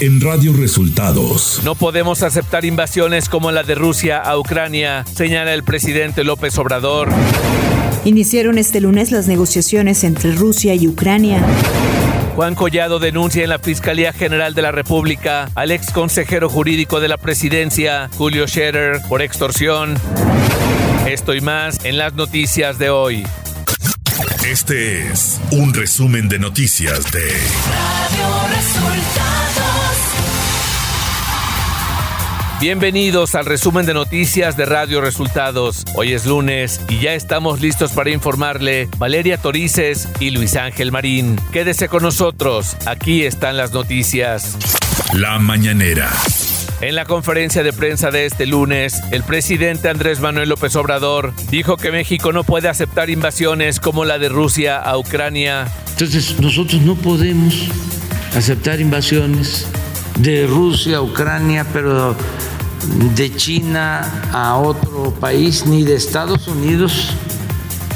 en Radio Resultados. No podemos aceptar invasiones como la de Rusia a Ucrania, señala el presidente López Obrador. Iniciaron este lunes las negociaciones entre Rusia y Ucrania. Juan Collado denuncia en la Fiscalía General de la República al ex consejero jurídico de la presidencia, Julio Scherer, por extorsión. Esto y más en las noticias de hoy. Este es un resumen de noticias de Radio Resultados. Bienvenidos al resumen de noticias de Radio Resultados. Hoy es lunes y ya estamos listos para informarle Valeria Torices y Luis Ángel Marín. Quédese con nosotros, aquí están las noticias. La mañanera. En la conferencia de prensa de este lunes, el presidente Andrés Manuel López Obrador dijo que México no puede aceptar invasiones como la de Rusia a Ucrania. Entonces nosotros no podemos aceptar invasiones de Rusia a Ucrania, pero de China a otro país, ni de Estados Unidos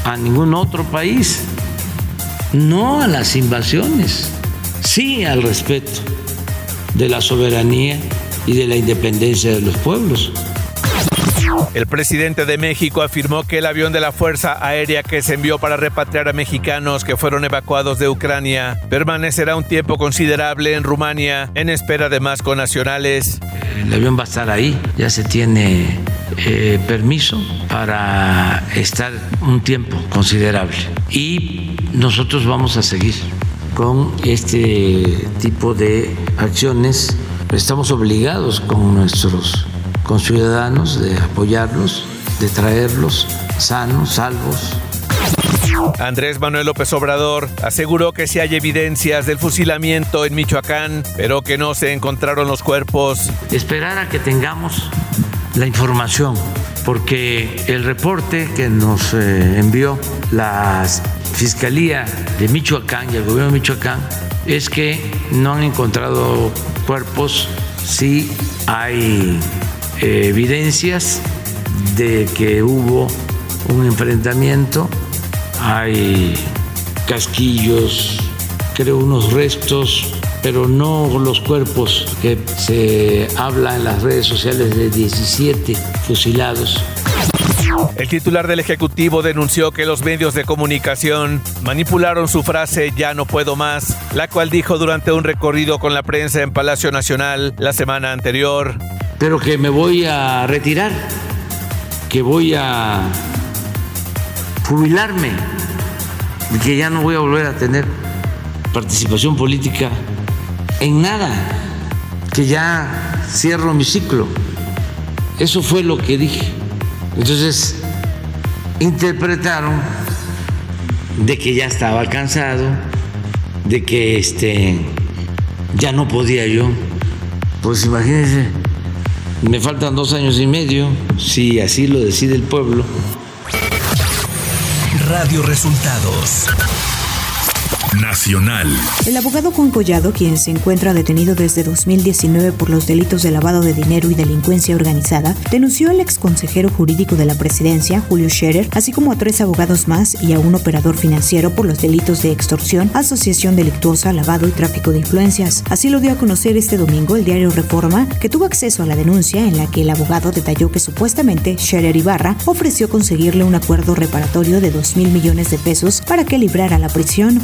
a ningún otro país. No a las invasiones, sí al respeto de la soberanía y de la independencia de los pueblos. El presidente de México afirmó que el avión de la Fuerza Aérea que se envió para repatriar a mexicanos que fueron evacuados de Ucrania permanecerá un tiempo considerable en Rumania en espera de más conacionales. El avión va a estar ahí, ya se tiene eh, permiso para estar un tiempo considerable y nosotros vamos a seguir con este tipo de acciones estamos obligados con nuestros conciudadanos de apoyarlos, de traerlos sanos, salvos. Andrés Manuel López Obrador aseguró que si hay evidencias del fusilamiento en Michoacán, pero que no se encontraron los cuerpos. Esperar a que tengamos la información, porque el reporte que nos eh, envió la Fiscalía de Michoacán y el gobierno de Michoacán es que no han encontrado cuerpos, sí hay eh, evidencias de que hubo un enfrentamiento, hay casquillos, creo unos restos, pero no los cuerpos que se habla en las redes sociales de 17 fusilados el titular del Ejecutivo denunció que los medios de comunicación manipularon su frase ya no puedo más, la cual dijo durante un recorrido con la prensa en Palacio Nacional la semana anterior. Pero que me voy a retirar, que voy a jubilarme que ya no voy a volver a tener participación política en nada, que ya cierro mi ciclo. Eso fue lo que dije. Entonces, interpretaron de que ya estaba cansado, de que este ya no podía yo. Pues imagínense, me faltan dos años y medio, si así lo decide el pueblo. Radio Resultados Nacional. El abogado Juan Collado, quien se encuentra detenido desde 2019 por los delitos de lavado de dinero y delincuencia organizada, denunció al ex consejero jurídico de la presidencia, Julio Scherer, así como a tres abogados más y a un operador financiero por los delitos de extorsión, asociación delictuosa, lavado y tráfico de influencias. Así lo dio a conocer este domingo el diario Reforma, que tuvo acceso a la denuncia en la que el abogado detalló que supuestamente Scherer Ibarra ofreció conseguirle un acuerdo reparatorio de 2 mil millones de pesos para que librara la prisión.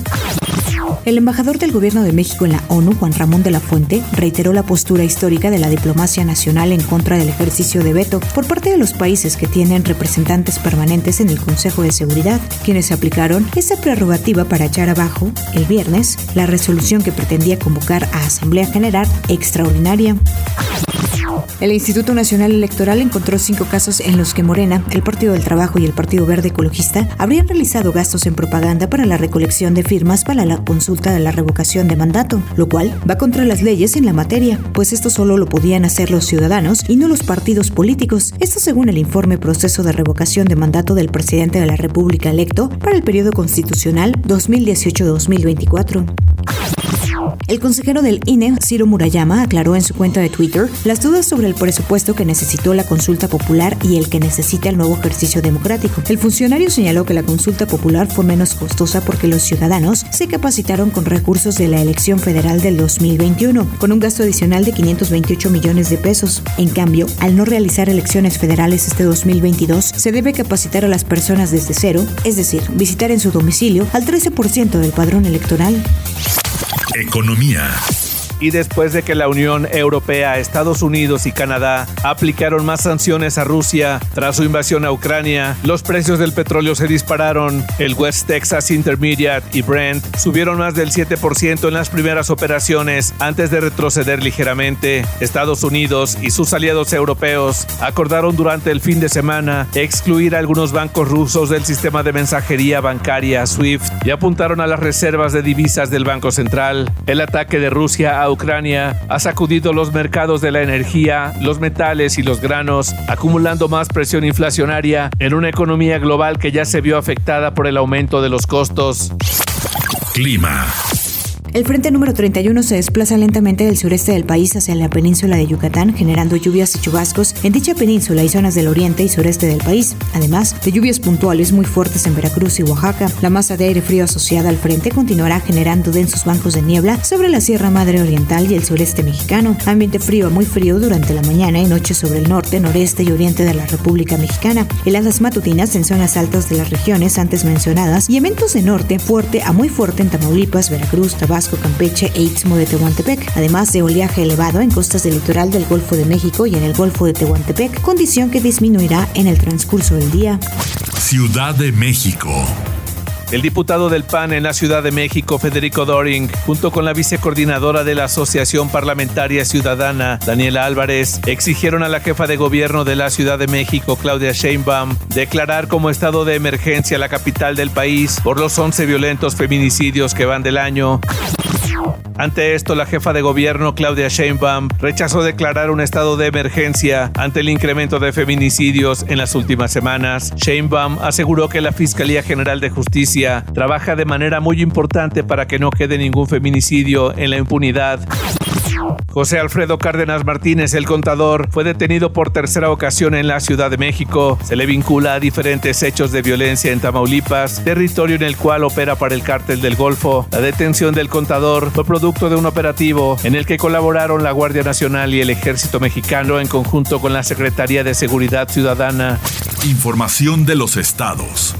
El embajador del Gobierno de México en la ONU, Juan Ramón de la Fuente, reiteró la postura histórica de la diplomacia nacional en contra del ejercicio de veto por parte de los países que tienen representantes permanentes en el Consejo de Seguridad, quienes aplicaron esa prerrogativa para echar abajo, el viernes, la resolución que pretendía convocar a Asamblea General Extraordinaria. El Instituto Nacional Electoral encontró cinco casos en los que Morena, el Partido del Trabajo y el Partido Verde Ecologista habrían realizado gastos en propaganda para la recolección de firmas para la consulta de la revocación de mandato, lo cual va contra las leyes en la materia, pues esto solo lo podían hacer los ciudadanos y no los partidos políticos. Esto según el informe Proceso de Revocación de Mandato del Presidente de la República electo para el periodo constitucional 2018-2024. El consejero del INE, Ciro Murayama, aclaró en su cuenta de Twitter las dudas sobre el presupuesto que necesitó la consulta popular y el que necesita el nuevo ejercicio democrático. El funcionario señaló que la consulta popular fue menos costosa porque los ciudadanos se capacitaron con recursos de la elección federal del 2021, con un gasto adicional de 528 millones de pesos. En cambio, al no realizar elecciones federales este 2022, se debe capacitar a las personas desde cero, es decir, visitar en su domicilio al 13% del padrón electoral. Economía y después de que la Unión Europea, Estados Unidos y Canadá aplicaron más sanciones a Rusia tras su invasión a Ucrania, los precios del petróleo se dispararon. El West Texas Intermediate y Brent subieron más del 7% en las primeras operaciones antes de retroceder ligeramente. Estados Unidos y sus aliados europeos acordaron durante el fin de semana excluir a algunos bancos rusos del sistema de mensajería bancaria SWIFT y apuntaron a las reservas de divisas del Banco Central. El ataque de Rusia a Ucrania ha sacudido los mercados de la energía, los metales y los granos, acumulando más presión inflacionaria en una economía global que ya se vio afectada por el aumento de los costos. Clima. El frente número 31 se desplaza lentamente del sureste del país hacia la península de Yucatán, generando lluvias y chubascos en dicha península y zonas del oriente y sureste del país, además de lluvias puntuales muy fuertes en Veracruz y Oaxaca. La masa de aire frío asociada al frente continuará generando densos bancos de niebla sobre la Sierra Madre Oriental y el sureste mexicano. Ambiente frío a muy frío durante la mañana y noche sobre el norte, noreste y oriente de la República Mexicana. Heladas matutinas en zonas altas de las regiones antes mencionadas y eventos de norte fuerte a muy fuerte en Tamaulipas, Veracruz, Tabasco, Campeche e Istmo de Tehuantepec, además de oleaje elevado en costas del litoral del Golfo de México y en el Golfo de Tehuantepec, condición que disminuirá en el transcurso del día. Ciudad de México. El diputado del PAN en la Ciudad de México, Federico Doring, junto con la vicecoordinadora de la Asociación Parlamentaria Ciudadana, Daniela Álvarez, exigieron a la jefa de gobierno de la Ciudad de México, Claudia Sheinbaum, declarar como estado de emergencia la capital del país por los 11 violentos feminicidios que van del año. Ante esto, la jefa de gobierno, Claudia Sheinbaum, rechazó declarar un estado de emergencia ante el incremento de feminicidios en las últimas semanas. Sheinbaum aseguró que la Fiscalía General de Justicia trabaja de manera muy importante para que no quede ningún feminicidio en la impunidad. José Alfredo Cárdenas Martínez, el contador, fue detenido por tercera ocasión en la Ciudad de México. Se le vincula a diferentes hechos de violencia en Tamaulipas, territorio en el cual opera para el cártel del Golfo. La detención del contador fue producto de un operativo en el que colaboraron la Guardia Nacional y el Ejército Mexicano en conjunto con la Secretaría de Seguridad Ciudadana. Información de los estados.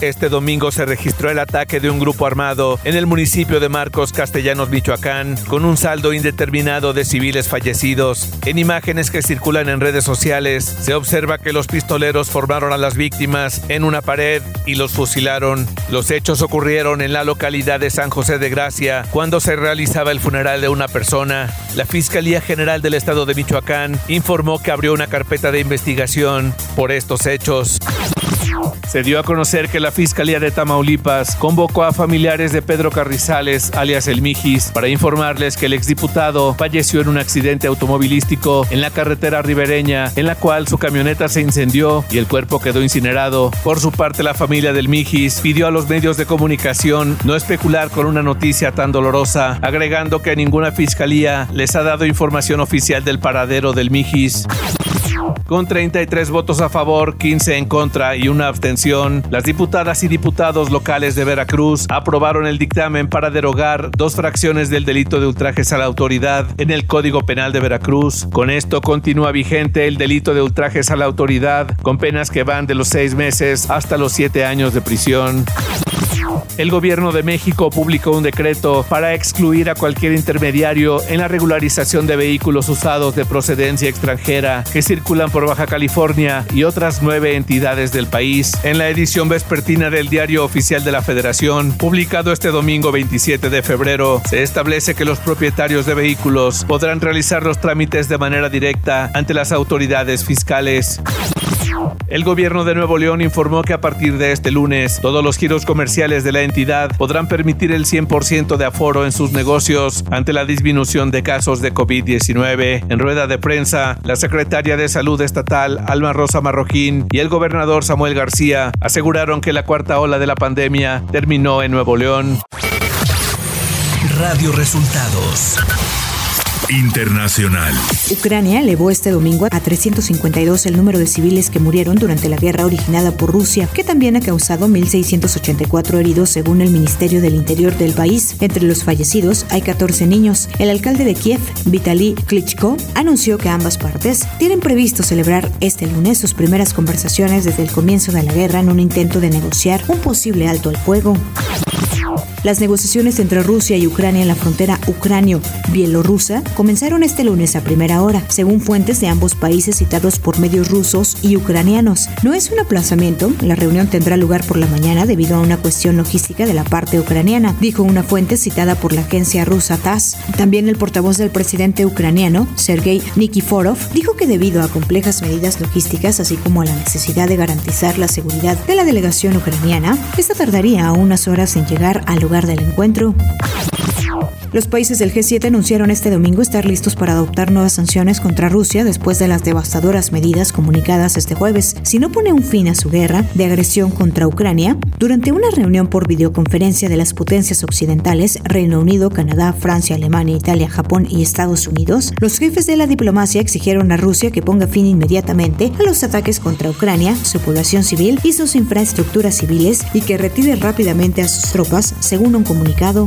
Este domingo se registró el ataque de un grupo armado en el municipio de Marcos Castellanos, Michoacán, con un saldo indeterminado de civiles fallecidos. En imágenes que circulan en redes sociales, se observa que los pistoleros formaron a las víctimas en una pared y los fusilaron. Los hechos ocurrieron en la localidad de San José de Gracia, cuando se realizaba el funeral de una persona. La Fiscalía General del Estado de Michoacán informó que abrió una carpeta de investigación por estos hechos. Se dio a conocer que la Fiscalía de Tamaulipas convocó a familiares de Pedro Carrizales, alias El Mijis, para informarles que el exdiputado falleció en un accidente automovilístico en la carretera ribereña, en la cual su camioneta se incendió y el cuerpo quedó incinerado. Por su parte, la familia del Mijis pidió a los medios de comunicación no especular con una noticia tan dolorosa, agregando que ninguna fiscalía les ha dado información oficial del paradero del Mijis. Con 33 votos a favor, 15 en contra y una abstención, las diputadas y diputados locales de Veracruz aprobaron el dictamen para derogar dos fracciones del delito de ultrajes a la autoridad en el Código Penal de Veracruz. Con esto continúa vigente el delito de ultrajes a la autoridad, con penas que van de los seis meses hasta los siete años de prisión. El gobierno de México publicó un decreto para excluir a cualquier intermediario en la regularización de vehículos usados de procedencia extranjera que circulan por Baja California y otras nueve entidades del país. En la edición vespertina del Diario Oficial de la Federación, publicado este domingo 27 de febrero, se establece que los propietarios de vehículos podrán realizar los trámites de manera directa ante las autoridades fiscales. El gobierno de Nuevo León informó que a partir de este lunes, todos los giros comerciales de la entidad podrán permitir el 100% de aforo en sus negocios ante la disminución de casos de COVID-19. En rueda de prensa, la secretaria de Salud Estatal, Alma Rosa Marroquín, y el gobernador Samuel García aseguraron que la cuarta ola de la pandemia terminó en Nuevo León. Radio Resultados Internacional. Ucrania elevó este domingo a 352 el número de civiles que murieron durante la guerra originada por Rusia, que también ha causado 1.684 heridos según el Ministerio del Interior del país. Entre los fallecidos hay 14 niños. El alcalde de Kiev, Vitaly Klitschko, anunció que ambas partes tienen previsto celebrar este lunes sus primeras conversaciones desde el comienzo de la guerra en un intento de negociar un posible alto al fuego. Las negociaciones entre Rusia y Ucrania en la frontera ucranio-bielorrusa comenzaron este lunes a primera hora, según fuentes de ambos países citados por medios rusos y ucranianos. No es un aplazamiento, la reunión tendrá lugar por la mañana debido a una cuestión logística de la parte ucraniana, dijo una fuente citada por la agencia rusa TASS. También el portavoz del presidente ucraniano, Sergei Nikiforov, dijo que debido a complejas medidas logísticas, así como a la necesidad de garantizar la seguridad de la delegación ucraniana, esta tardaría unas horas en llegar al lugar del encuentro. Los países del G7 anunciaron este domingo estar listos para adoptar nuevas sanciones contra Rusia después de las devastadoras medidas comunicadas este jueves. Si no pone un fin a su guerra de agresión contra Ucrania, durante una reunión por videoconferencia de las potencias occidentales, Reino Unido, Canadá, Francia, Alemania, Italia, Japón y Estados Unidos, los jefes de la diplomacia exigieron a Rusia que ponga fin inmediatamente a los ataques contra Ucrania, su población civil y sus infraestructuras civiles y que retire rápidamente a sus tropas, según un comunicado.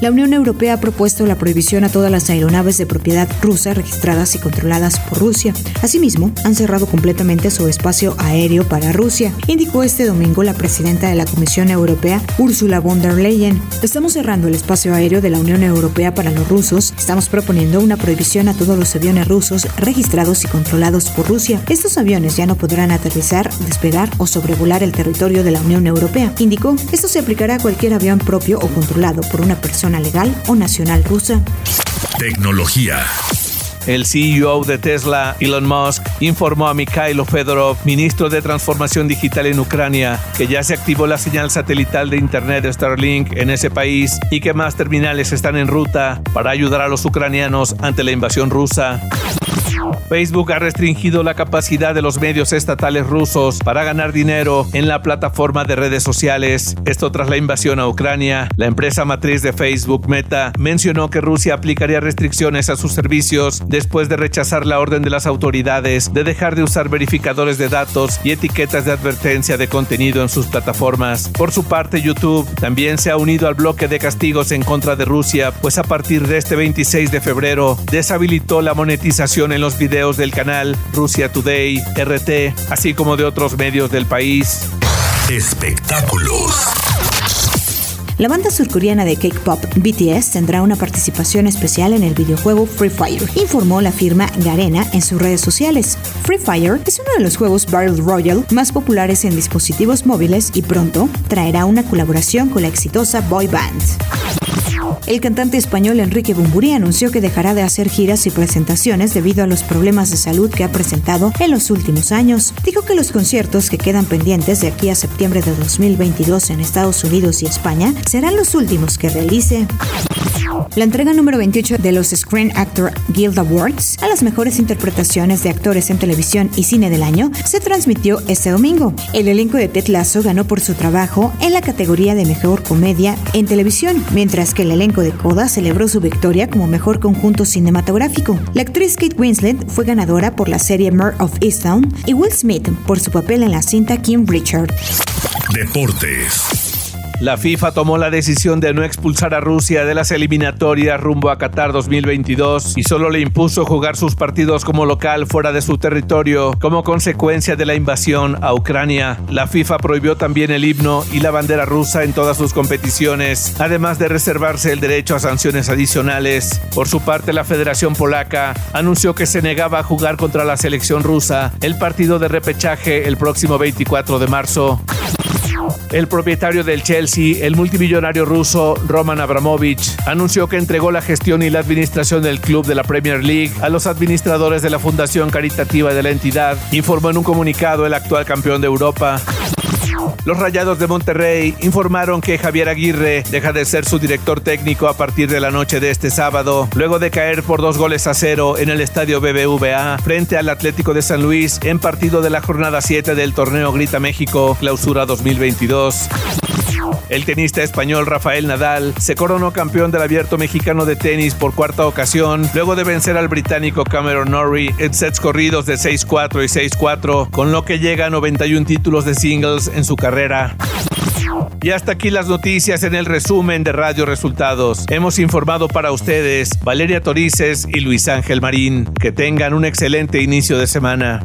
La Unión Europea ha propuesto la prohibición a todas las aeronaves de propiedad rusa registradas y controladas por Rusia. Asimismo, han cerrado completamente su espacio aéreo para Rusia, indicó este domingo la presidenta de la Comisión Europea, Ursula von der Leyen. Estamos cerrando el espacio aéreo de la Unión Europea para los rusos. Estamos proponiendo una prohibición a todos los aviones rusos registrados y controlados por Rusia. Estos aviones ya no podrán aterrizar, despegar o sobrevolar el territorio de la Unión Europea, indicó. Esto se aplicará a cualquier avión propio o controlado por una persona legal o nacional rusa. Tecnología. El CEO de Tesla, Elon Musk, informó a Mikhailo Fedorov, ministro de Transformación Digital en Ucrania, que ya se activó la señal satelital de Internet de Starlink en ese país y que más terminales están en ruta para ayudar a los ucranianos ante la invasión rusa. Facebook ha restringido la capacidad de los medios estatales rusos para ganar dinero en la plataforma de redes sociales. Esto tras la invasión a Ucrania. La empresa matriz de Facebook, Meta, mencionó que Rusia aplicaría restricciones a sus servicios después de rechazar la orden de las autoridades de dejar de usar verificadores de datos y etiquetas de advertencia de contenido en sus plataformas. Por su parte, YouTube también se ha unido al bloque de castigos en contra de Rusia, pues a partir de este 26 de febrero deshabilitó la monetización en los videos del canal Rusia Today, RT, así como de otros medios del país. Espectáculos. La banda surcoreana de K-pop BTS tendrá una participación especial en el videojuego Free Fire, informó la firma Garena en sus redes sociales. Free Fire es uno de los juegos Battle Royale más populares en dispositivos móviles y pronto traerá una colaboración con la exitosa boy band. El cantante español Enrique Bumburi anunció que dejará de hacer giras y presentaciones debido a los problemas de salud que ha presentado en los últimos años. Dijo que los conciertos que quedan pendientes de aquí a septiembre de 2022 en Estados Unidos y España serán los últimos que realice. La entrega número 28 de los Screen Actor Guild Awards a las mejores interpretaciones de actores en televisión y cine del año se transmitió este domingo. El elenco de Ted Lasso ganó por su trabajo en la categoría de mejor comedia en televisión, mientras que el elenco de Coda celebró su victoria como mejor conjunto cinematográfico. La actriz Kate Winslet fue ganadora por la serie Mare of Easttown y Will Smith por su papel en la cinta Kim Richard. Deportes. La FIFA tomó la decisión de no expulsar a Rusia de las eliminatorias rumbo a Qatar 2022 y solo le impuso jugar sus partidos como local fuera de su territorio como consecuencia de la invasión a Ucrania. La FIFA prohibió también el himno y la bandera rusa en todas sus competiciones, además de reservarse el derecho a sanciones adicionales. Por su parte, la Federación Polaca anunció que se negaba a jugar contra la selección rusa el partido de repechaje el próximo 24 de marzo. El propietario del Chelsea, el multimillonario ruso Roman Abramovich, anunció que entregó la gestión y la administración del club de la Premier League a los administradores de la fundación caritativa de la entidad, informó en un comunicado el actual campeón de Europa. Los Rayados de Monterrey informaron que Javier Aguirre deja de ser su director técnico a partir de la noche de este sábado, luego de caer por dos goles a cero en el estadio BBVA frente al Atlético de San Luis en partido de la jornada 7 del torneo Grita México Clausura 2022. El tenista español Rafael Nadal se coronó campeón del abierto mexicano de tenis por cuarta ocasión, luego de vencer al británico Cameron Norrie en sets corridos de 6-4 y 6-4, con lo que llega a 91 títulos de singles en su carrera. Y hasta aquí las noticias en el resumen de Radio Resultados. Hemos informado para ustedes Valeria Torices y Luis Ángel Marín. Que tengan un excelente inicio de semana.